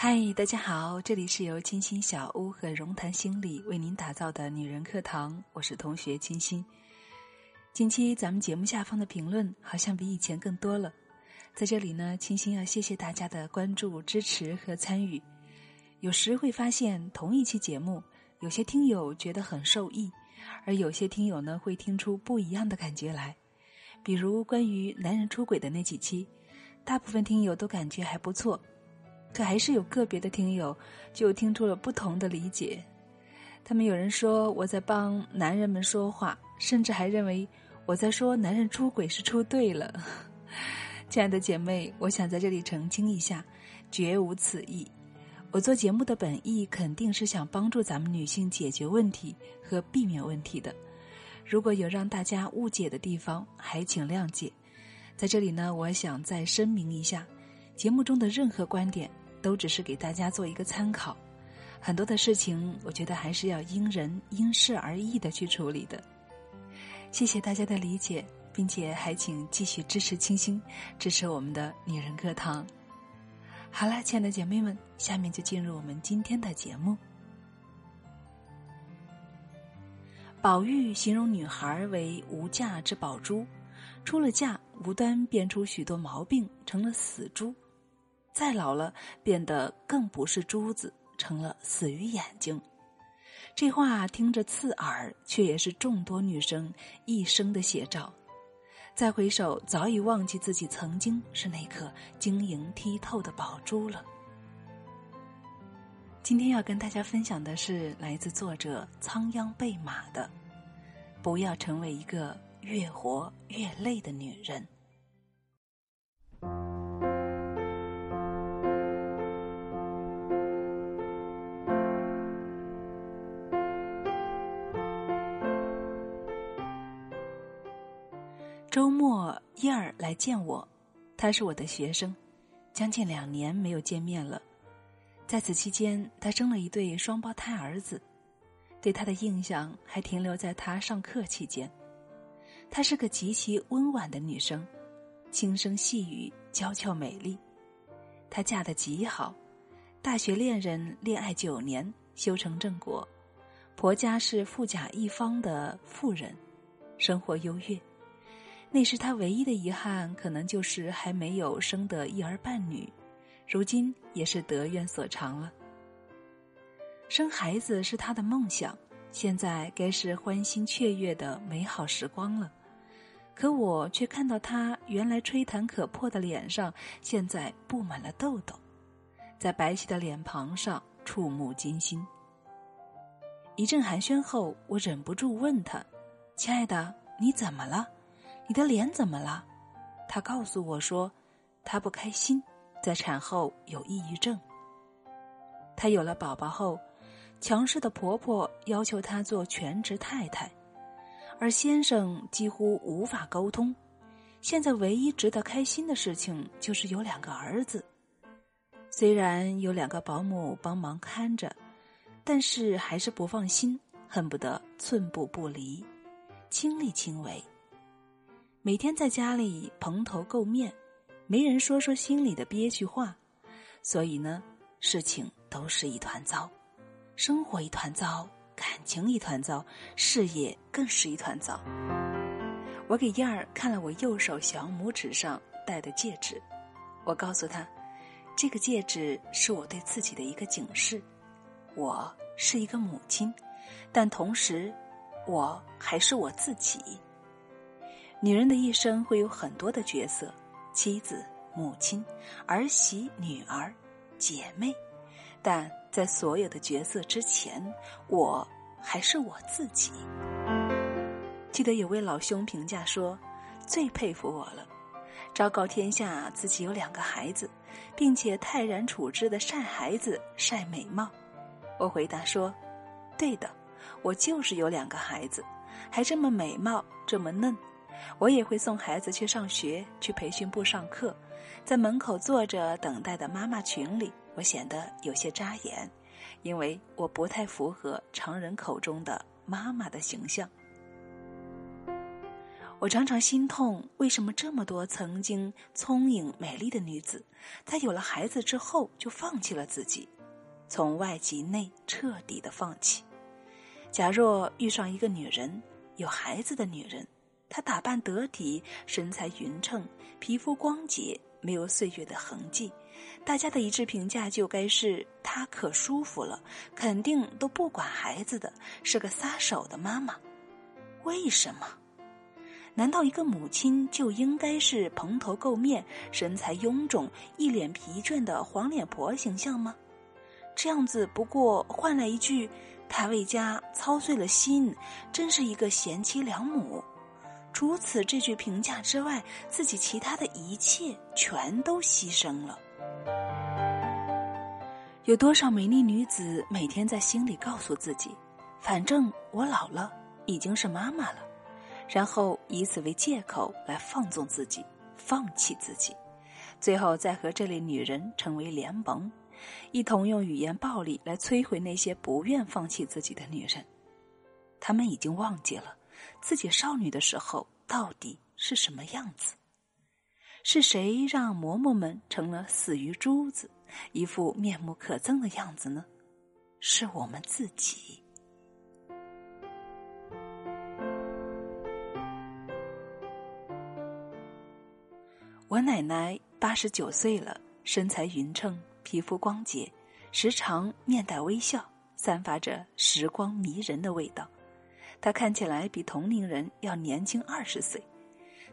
嗨，大家好，这里是由清新小屋和荣谈心理为您打造的女人课堂，我是同学清新。近期咱们节目下方的评论好像比以前更多了，在这里呢，清新要谢谢大家的关注、支持和参与。有时会发现同一期节目，有些听友觉得很受益，而有些听友呢会听出不一样的感觉来。比如关于男人出轨的那几期，大部分听友都感觉还不错。可还是有个别的听友就听出了不同的理解，他们有人说我在帮男人们说话，甚至还认为我在说男人出轨是出对了。亲爱的姐妹，我想在这里澄清一下，绝无此意。我做节目的本意肯定是想帮助咱们女性解决问题和避免问题的。如果有让大家误解的地方，还请谅解。在这里呢，我想再声明一下。节目中的任何观点都只是给大家做一个参考，很多的事情我觉得还是要因人因事而异的去处理的。谢谢大家的理解，并且还请继续支持清新，支持我们的女人课堂。好了，亲爱的姐妹们，下面就进入我们今天的节目。宝玉形容女孩为无价之宝珠，出了嫁无端变出许多毛病，成了死猪。再老了，变得更不是珠子，成了死鱼眼睛。这话听着刺耳，却也是众多女生一生的写照。再回首，早已忘记自己曾经是那颗晶莹剔透的宝珠了。今天要跟大家分享的是来自作者仓央贝马的：“不要成为一个越活越累的女人。”见我，他是我的学生，将近两年没有见面了。在此期间，他生了一对双胞胎儿子，对他的印象还停留在他上课期间。她是个极其温婉的女生，轻声细语，娇俏美丽。她嫁得极好，大学恋人恋爱九年，修成正果，婆家是富甲一方的富人，生活优越。那时他唯一的遗憾，可能就是还没有生得一儿半女，如今也是得愿所偿了。生孩子是他的梦想，现在该是欢欣雀跃的美好时光了。可我却看到他原来吹弹可破的脸上，现在布满了痘痘，在白皙的脸庞上触目惊心。一阵寒暄后，我忍不住问他：“亲爱的，你怎么了？”你的脸怎么了？他告诉我说，他不开心，在产后有抑郁症。他有了宝宝后，强势的婆婆要求她做全职太太，而先生几乎无法沟通。现在唯一值得开心的事情就是有两个儿子，虽然有两个保姆帮忙看着，但是还是不放心，恨不得寸步不离，亲力亲为。每天在家里蓬头垢面，没人说说心里的憋屈话，所以呢，事情都是一团糟，生活一团糟，感情一团糟，事业更是一团糟。我给燕儿看了我右手小拇指上戴的戒指，我告诉她，这个戒指是我对自己的一个警示，我是一个母亲，但同时，我还是我自己。女人的一生会有很多的角色：妻子、母亲、儿媳、女儿、姐妹。但在所有的角色之前，我还是我自己。记得有位老兄评价说：“最佩服我了，昭告天下自己有两个孩子，并且泰然处之的晒孩子、晒美貌。”我回答说：“对的，我就是有两个孩子，还这么美貌，这么嫩。”我也会送孩子去上学，去培训部上课，在门口坐着等待的妈妈群里，我显得有些扎眼，因为我不太符合常人口中的妈妈的形象。我常常心痛，为什么这么多曾经聪颖美丽的女子，在有了孩子之后就放弃了自己，从外及内彻底的放弃？假若遇上一个女人，有孩子的女人，她打扮得体，身材匀称，皮肤光洁，没有岁月的痕迹，大家的一致评价就该是她可舒服了，肯定都不管孩子的，是个撒手的妈妈。为什么？难道一个母亲就应该是蓬头垢面、身材臃肿、一脸疲倦的黄脸婆形象吗？这样子不过换来一句“她为家操碎了心，真是一个贤妻良母”。除此这句评价之外，自己其他的一切全都牺牲了。有多少美丽女子每天在心里告诉自己：“反正我老了，已经是妈妈了。”然后以此为借口来放纵自己，放弃自己，最后再和这类女人成为联盟，一同用语言暴力来摧毁那些不愿放弃自己的女人。他们已经忘记了自己少女的时候到底是什么样子。是谁让嬷嬷们成了死鱼珠子，一副面目可憎的样子呢？是我们自己。我奶奶八十九岁了，身材匀称，皮肤光洁，时常面带微笑，散发着时光迷人的味道。他看起来比同龄人要年轻二十岁。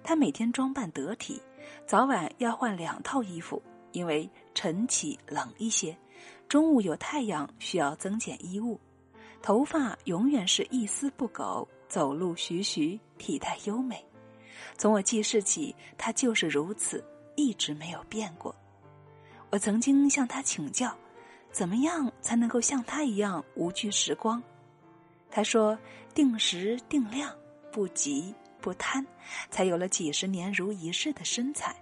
他每天装扮得体，早晚要换两套衣服，因为晨起冷一些，中午有太阳需要增减衣物。头发永远是一丝不苟，走路徐徐，体态优美。从我记事起，他就是如此，一直没有变过。我曾经向他请教，怎么样才能够像他一样无惧时光？他说：“定时定量，不急不贪，才有了几十年如一日的身材。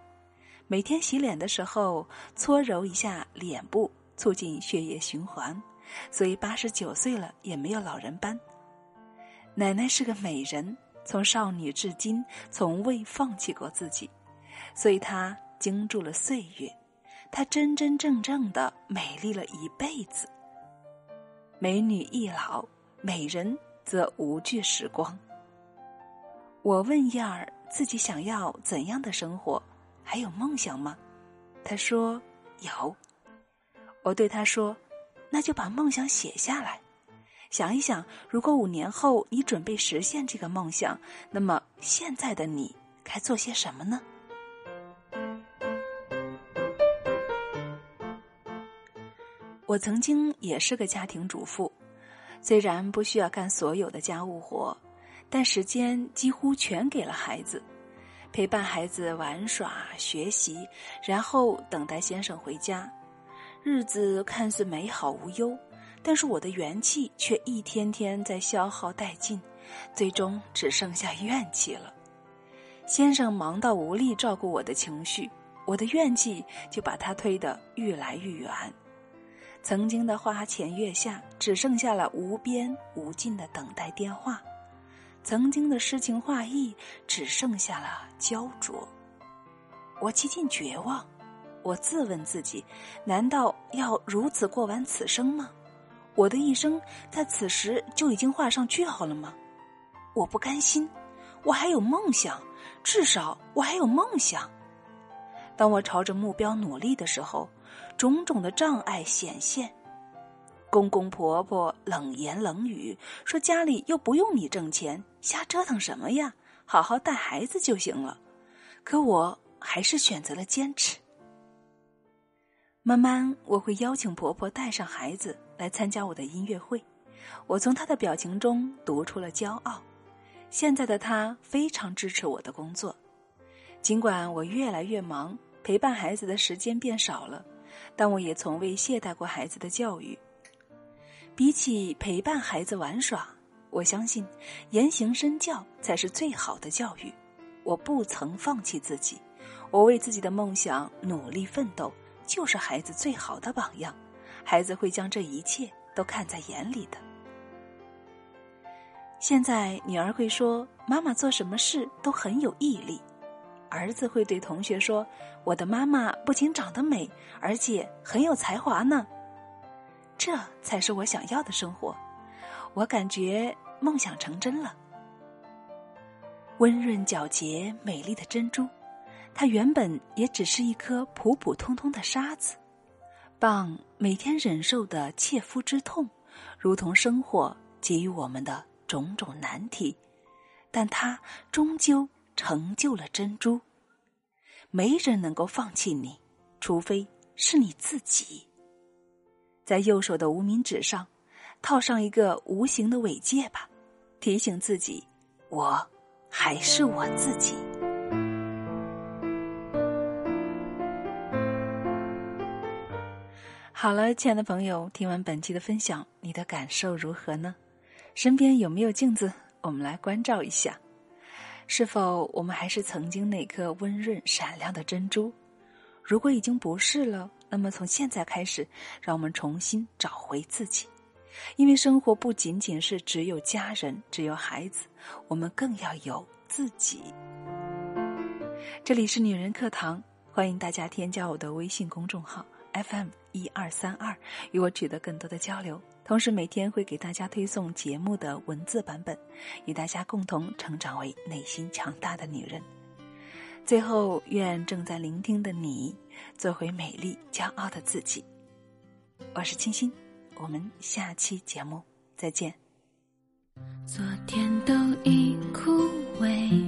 每天洗脸的时候，搓揉一下脸部，促进血液循环，所以八十九岁了也没有老人斑。奶奶是个美人。”从少女至今，从未放弃过自己，所以她经住了岁月，她真真正正的美丽了一辈子。美女易老，美人则无惧时光。我问燕儿自己想要怎样的生活，还有梦想吗？她说有。我对她说，那就把梦想写下来。想一想，如果五年后你准备实现这个梦想，那么现在的你该做些什么呢？我曾经也是个家庭主妇，虽然不需要干所有的家务活，但时间几乎全给了孩子，陪伴孩子玩耍、学习，然后等待先生回家，日子看似美好无忧。但是我的元气却一天天在消耗殆尽，最终只剩下怨气了。先生忙到无力照顾我的情绪，我的怨气就把他推得越来越远。曾经的花前月下，只剩下了无边无尽的等待电话；曾经的诗情画意，只剩下了焦灼。我几近绝望，我自问自己：难道要如此过完此生吗？我的一生在此时就已经画上句号了吗？我不甘心，我还有梦想，至少我还有梦想。当我朝着目标努力的时候，种种的障碍显现。公公婆婆冷言冷语，说家里又不用你挣钱，瞎折腾什么呀？好好带孩子就行了。可我还是选择了坚持。慢慢，我会邀请婆婆带上孩子来参加我的音乐会。我从她的表情中读出了骄傲。现在的她非常支持我的工作，尽管我越来越忙，陪伴孩子的时间变少了，但我也从未懈怠过孩子的教育。比起陪伴孩子玩耍，我相信言行身教才是最好的教育。我不曾放弃自己，我为自己的梦想努力奋斗。就是孩子最好的榜样，孩子会将这一切都看在眼里的。现在女儿会说：“妈妈做什么事都很有毅力。”儿子会对同学说：“我的妈妈不仅长得美，而且很有才华呢。”这才是我想要的生活，我感觉梦想成真了。温润皎洁、美丽的珍珠，它原本也只是一颗普普通通的沙子。棒每天忍受的切肤之痛，如同生活给予我们的种种难题，但它终究。成就了珍珠，没人能够放弃你，除非是你自己。在右手的无名指上，套上一个无形的尾戒吧，提醒自己，我还是我自己。好了，亲爱的朋友，听完本期的分享，你的感受如何呢？身边有没有镜子？我们来关照一下。是否我们还是曾经那颗温润闪亮的珍珠？如果已经不是了，那么从现在开始，让我们重新找回自己。因为生活不仅仅是只有家人，只有孩子，我们更要有自己。这里是女人课堂，欢迎大家添加我的微信公众号 FM 一二三二，与我取得更多的交流。同时，每天会给大家推送节目的文字版本，与大家共同成长为内心强大的女人。最后，愿正在聆听的你做回美丽、骄傲的自己。我是清新，我们下期节目再见。昨天都已枯萎，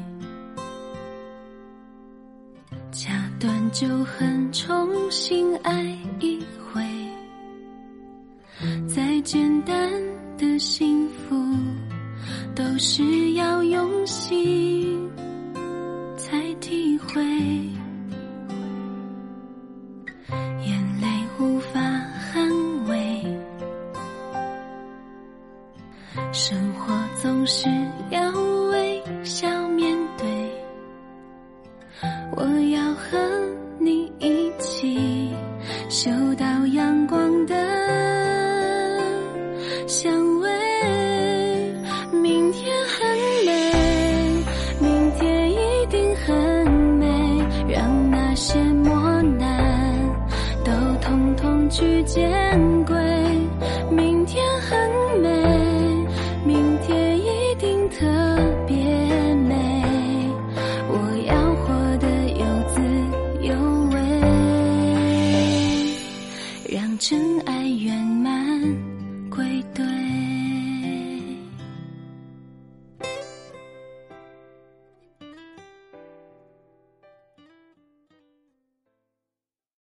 掐断就恨，重新爱的幸福，都是要用心才体会。眼泪无法捍卫，生活总是要微笑面对。我